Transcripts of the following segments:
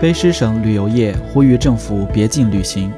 卑诗省旅游业呼吁政府别禁旅行。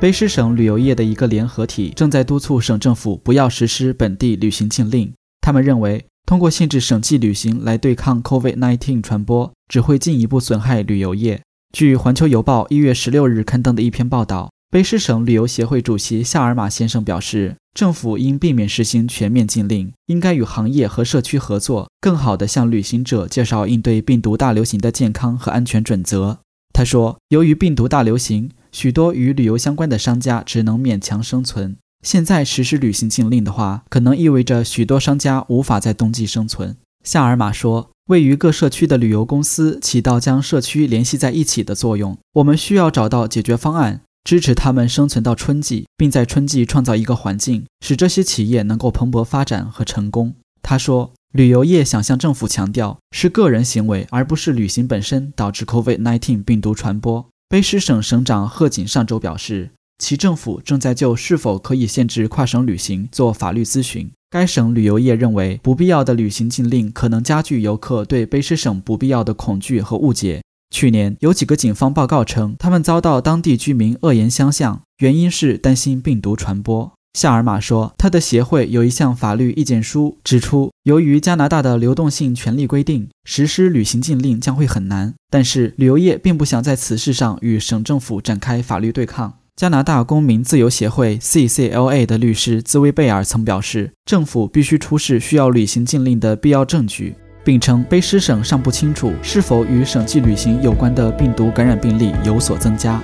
卑诗省旅游业的一个联合体正在督促省政府不要实施本地旅行禁令。他们认为，通过限制省际旅行来对抗 COVID-19 传播，只会进一步损害旅游业。据《环球邮报》一月十六日刊登的一篇报道，卑诗省旅游协会主席夏尔马先生表示。政府应避免实行全面禁令，应该与行业和社区合作，更好地向旅行者介绍应对病毒大流行的健康和安全准则。他说：“由于病毒大流行，许多与旅游相关的商家只能勉强生存。现在实施旅行禁令的话，可能意味着许多商家无法在冬季生存。”夏尔马说：“位于各社区的旅游公司起到将社区联系在一起的作用，我们需要找到解决方案。”支持他们生存到春季，并在春季创造一个环境，使这些企业能够蓬勃发展和成功。他说：“旅游业想向政府强调，是个人行为而不是旅行本身导致 COVID-19 病毒传播。”卑诗省省长贺锦上周表示，其政府正在就是否可以限制跨省旅行做法律咨询。该省旅游业认为，不必要的旅行禁令可能加剧游客对卑诗省不必要的恐惧和误解。去年有几个警方报告称，他们遭到当地居民恶言相向，原因是担心病毒传播。夏尔马说，他的协会有一项法律意见书，指出由于加拿大的流动性权利规定，实施旅行禁令将会很难。但是旅游业并不想在此事上与省政府展开法律对抗。加拿大公民自由协会 （CCLA） 的律师兹威贝尔曾表示，政府必须出示需要旅行禁令的必要证据。并称，卑诗省尚不清楚是否与省际旅行有关的病毒感染病例有所增加。